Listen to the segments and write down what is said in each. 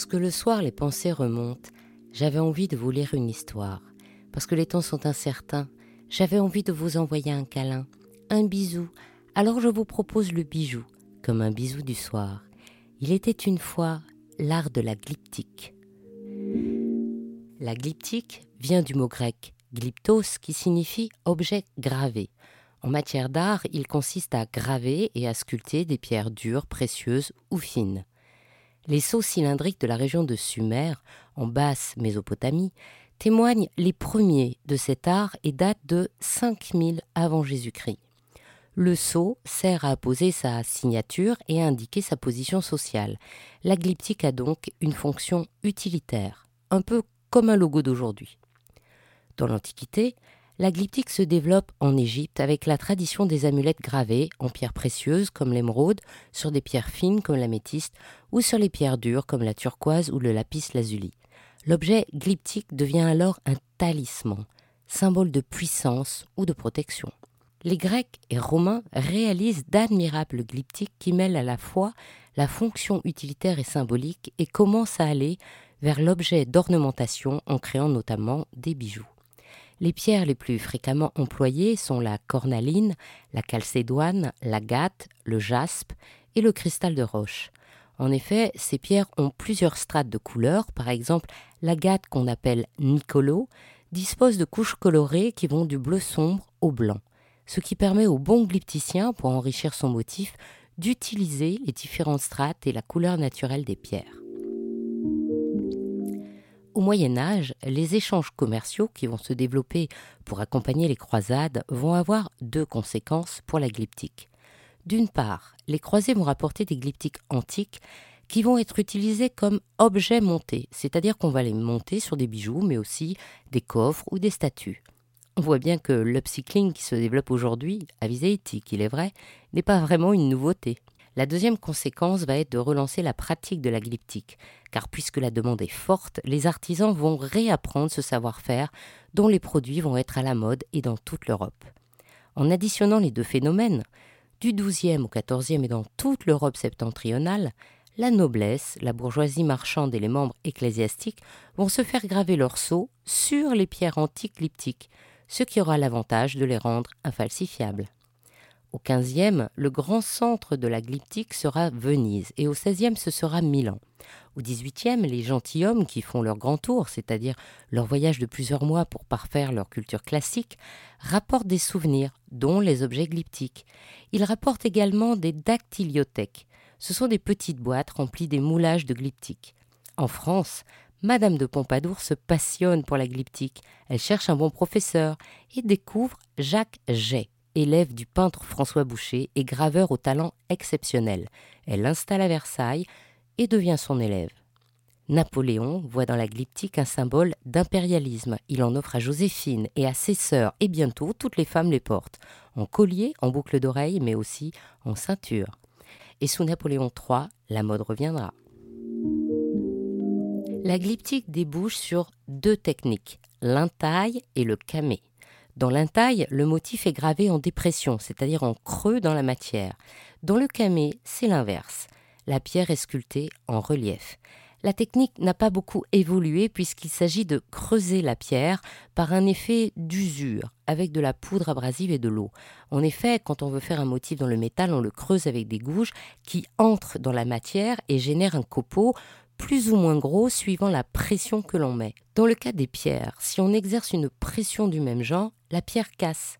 Parce que le soir les pensées remontent, j'avais envie de vous lire une histoire. Parce que les temps sont incertains, j'avais envie de vous envoyer un câlin, un bisou. Alors je vous propose le bijou, comme un bisou du soir. Il était une fois l'art de la glyptique. La glyptique vient du mot grec glyptos qui signifie objet gravé. En matière d'art, il consiste à graver et à sculpter des pierres dures, précieuses ou fines. Les sceaux cylindriques de la région de Sumer, en basse Mésopotamie, témoignent les premiers de cet art et datent de 5000 avant Jésus-Christ. Le sceau sert à apposer sa signature et à indiquer sa position sociale. La glyptique a donc une fonction utilitaire, un peu comme un logo d'aujourd'hui. Dans l'Antiquité, la glyptique se développe en Égypte avec la tradition des amulettes gravées en pierres précieuses comme l'émeraude, sur des pierres fines comme l'améthyste ou sur les pierres dures comme la turquoise ou le lapis lazuli. L'objet glyptique devient alors un talisman, symbole de puissance ou de protection. Les Grecs et Romains réalisent d'admirables glyptiques qui mêlent à la fois la fonction utilitaire et symbolique et commencent à aller vers l'objet d'ornementation en créant notamment des bijoux. Les pierres les plus fréquemment employées sont la cornaline, la calcédoine, l'agate, le jaspe et le cristal de roche. En effet, ces pierres ont plusieurs strates de couleurs. Par exemple, l'agate qu'on appelle nicolo dispose de couches colorées qui vont du bleu sombre au blanc, ce qui permet au bon glypticien, pour enrichir son motif, d'utiliser les différentes strates et la couleur naturelle des pierres. Au Moyen Âge, les échanges commerciaux qui vont se développer pour accompagner les croisades vont avoir deux conséquences pour la glyptique. D'une part, les croisés vont rapporter des glyptiques antiques qui vont être utilisés comme objets montés, c'est-à-dire qu'on va les monter sur des bijoux, mais aussi des coffres ou des statues. On voit bien que l'upcycling qui se développe aujourd'hui, à visée éthique, il est vrai, n'est pas vraiment une nouveauté. La deuxième conséquence va être de relancer la pratique de la glyptique, car puisque la demande est forte, les artisans vont réapprendre ce savoir-faire dont les produits vont être à la mode et dans toute l'Europe. En additionnant les deux phénomènes, du XIIe au XIVe et dans toute l'Europe septentrionale, la noblesse, la bourgeoisie marchande et les membres ecclésiastiques vont se faire graver leurs sceaux sur les pierres antiques glyptiques, ce qui aura l'avantage de les rendre infalsifiables. Au XVe, le grand centre de la glyptique sera Venise et au XVIe, ce sera Milan. Au XVIIIe, les gentilshommes qui font leur grand tour, c'est-à-dire leur voyage de plusieurs mois pour parfaire leur culture classique, rapportent des souvenirs, dont les objets glyptiques. Ils rapportent également des dactyliothèques. Ce sont des petites boîtes remplies des moulages de glyptiques. En France, Madame de Pompadour se passionne pour la glyptique. Elle cherche un bon professeur et découvre Jacques Jay élève du peintre François Boucher et graveur au talent exceptionnel. Elle l'installe à Versailles et devient son élève. Napoléon voit dans la glyptique un symbole d'impérialisme. Il en offre à Joséphine et à ses sœurs, et bientôt toutes les femmes les portent, en collier, en boucle d'oreille, mais aussi en ceinture. Et sous Napoléon III, la mode reviendra. La glyptique débouche sur deux techniques, l'intaille et le camé. Dans l'intaille, le motif est gravé en dépression, c'est-à-dire en creux dans la matière. Dans le camé, c'est l'inverse. La pierre est sculptée en relief. La technique n'a pas beaucoup évolué puisqu'il s'agit de creuser la pierre par un effet d'usure avec de la poudre abrasive et de l'eau. En effet, quand on veut faire un motif dans le métal, on le creuse avec des gouges qui entrent dans la matière et génèrent un copeau plus ou moins gros suivant la pression que l'on met. Dans le cas des pierres, si on exerce une pression du même genre, la pierre casse.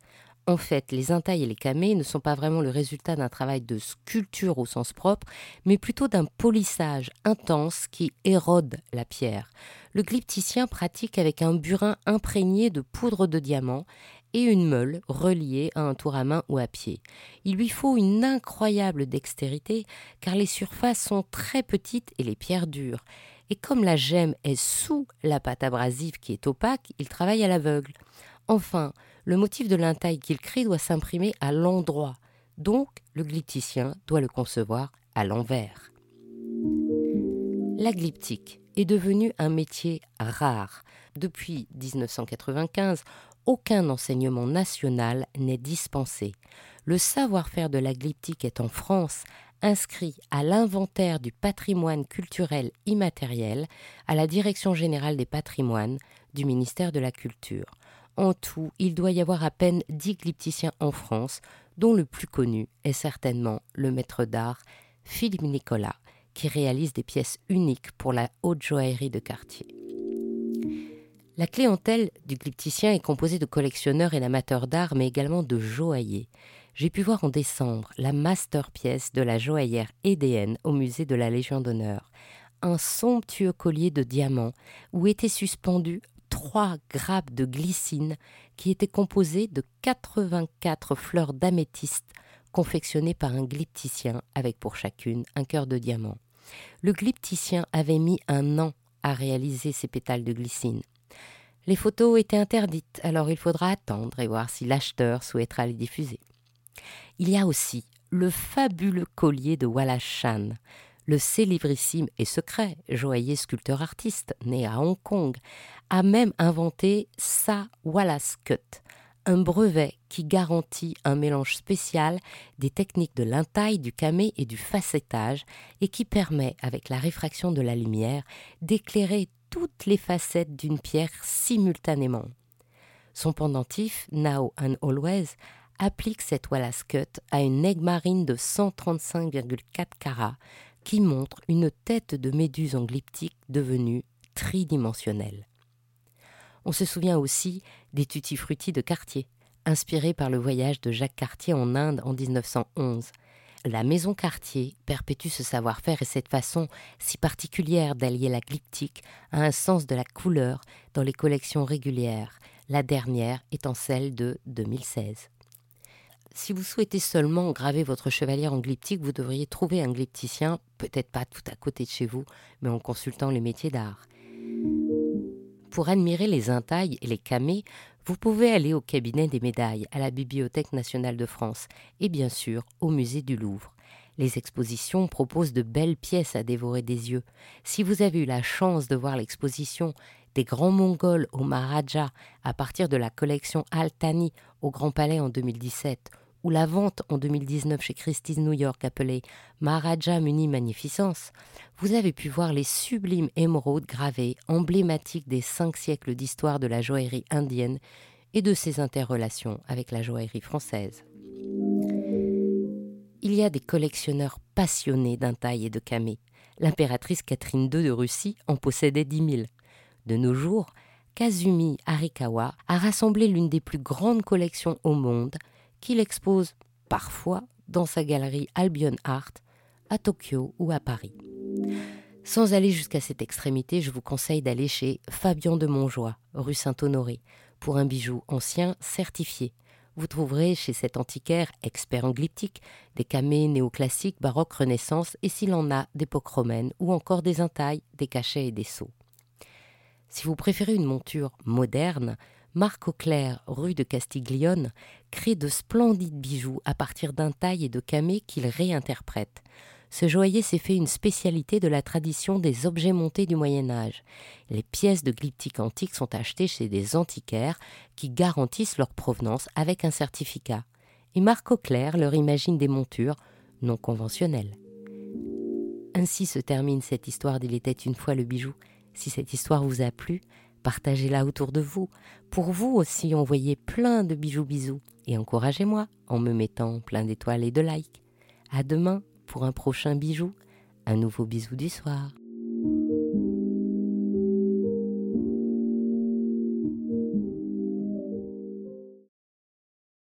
En fait, les intailles et les camés ne sont pas vraiment le résultat d'un travail de sculpture au sens propre, mais plutôt d'un polissage intense qui érode la pierre. Le glypticien pratique avec un burin imprégné de poudre de diamant et une meule reliée à un tour à main ou à pied. Il lui faut une incroyable dextérité car les surfaces sont très petites et les pierres dures. Et comme la gemme est sous la pâte abrasive qui est opaque, il travaille à l'aveugle. Enfin, le motif de l'intaille qu'il crée doit s'imprimer à l'endroit. Donc, le glypticien doit le concevoir à l'envers. La glyptique est devenue un métier rare. Depuis 1995, aucun enseignement national n'est dispensé. Le savoir-faire de la glyptique est en France inscrit à l'inventaire du patrimoine culturel immatériel à la Direction générale des patrimoines du ministère de la Culture. En tout, il doit y avoir à peine dix glypticiens en France, dont le plus connu est certainement le maître d'art Philippe Nicolas, qui réalise des pièces uniques pour la haute joaillerie de quartier. La clientèle du glypticien est composée de collectionneurs et d'amateurs d'art, mais également de joailliers. J'ai pu voir en décembre la masterpièce de la joaillère Édéenne au musée de la Légion d'honneur. Un somptueux collier de diamants où étaient suspendus trois grappes de glycine qui étaient composées de 84 fleurs d'améthyste confectionnées par un glypticien avec pour chacune un cœur de diamant. Le glypticien avait mis un an à réaliser ces pétales de glycine. Les photos étaient interdites, alors il faudra attendre et voir si l'acheteur souhaitera les diffuser. Il y a aussi le fabuleux collier de Wallace Chan, le célébrissime et secret joaillier sculpteur artiste né à Hong Kong, a même inventé sa Wallace Cut, un brevet qui garantit un mélange spécial des techniques de l'intaille, du camé et du facettage et qui permet, avec la réfraction de la lumière, d'éclairer toutes les facettes d'une pierre simultanément. Son pendentif, Now and Always, applique cette Wallace Cut à une aigue marine de 135,4 carats qui montre une tête de méduse en glyptique devenue tridimensionnelle. On se souvient aussi des tutti frutti de Cartier, inspirés par le voyage de Jacques Cartier en Inde en 1911. La maison Cartier perpétue ce savoir-faire et cette façon si particulière d'allier la glyptique à un sens de la couleur dans les collections régulières, la dernière étant celle de 2016. Si vous souhaitez seulement graver votre chevalier en glyptique, vous devriez trouver un glypticien, peut-être pas tout à côté de chez vous, mais en consultant les métiers d'art. Pour admirer les intailles et les camées, vous pouvez aller au cabinet des médailles, à la Bibliothèque nationale de France et bien sûr au musée du Louvre. Les expositions proposent de belles pièces à dévorer des yeux. Si vous avez eu la chance de voir l'exposition des grands Mongols au Maharaja à partir de la collection Altani au Grand Palais en 2017 ou la vente en 2019 chez Christie's New York appelée Maharaja Muni Magnificence, vous avez pu voir les sublimes émeraudes gravées, emblématiques des cinq siècles d'histoire de la joaillerie indienne et de ses interrelations avec la joaillerie française. Il y a des collectionneurs passionnés d'intailles et de camées. L'impératrice Catherine II de Russie en possédait dix mille. De nos jours, Kazumi Arikawa a rassemblé l'une des plus grandes collections au monde qu'il expose parfois dans sa galerie Albion Art à Tokyo ou à Paris. Sans aller jusqu'à cette extrémité, je vous conseille d'aller chez Fabien de Montjoie, rue Saint-Honoré, pour un bijou ancien certifié. Vous trouverez chez cet antiquaire expert en glyptique des camées néoclassiques, baroques, renaissance et s'il en a d'époque romaine ou encore des intailles, des cachets et des sceaux. Si vous préférez une monture moderne, Marc Auclair, rue de Castiglione, crée de splendides bijoux à partir d'un taille et de camées qu'il réinterprète. Ce joaillier s'est fait une spécialité de la tradition des objets montés du Moyen Âge. Les pièces de glyptique antique sont achetées chez des antiquaires qui garantissent leur provenance avec un certificat. Et Marc Auclair leur imagine des montures non conventionnelles. Ainsi se termine cette histoire d'Il était une fois le bijou. Si cette histoire vous a plu, partagez-la autour de vous. Pour vous aussi, envoyez plein de bijoux bisous et encouragez-moi en me mettant plein d'étoiles et de likes. À demain pour un prochain bijou, un nouveau bisou du soir.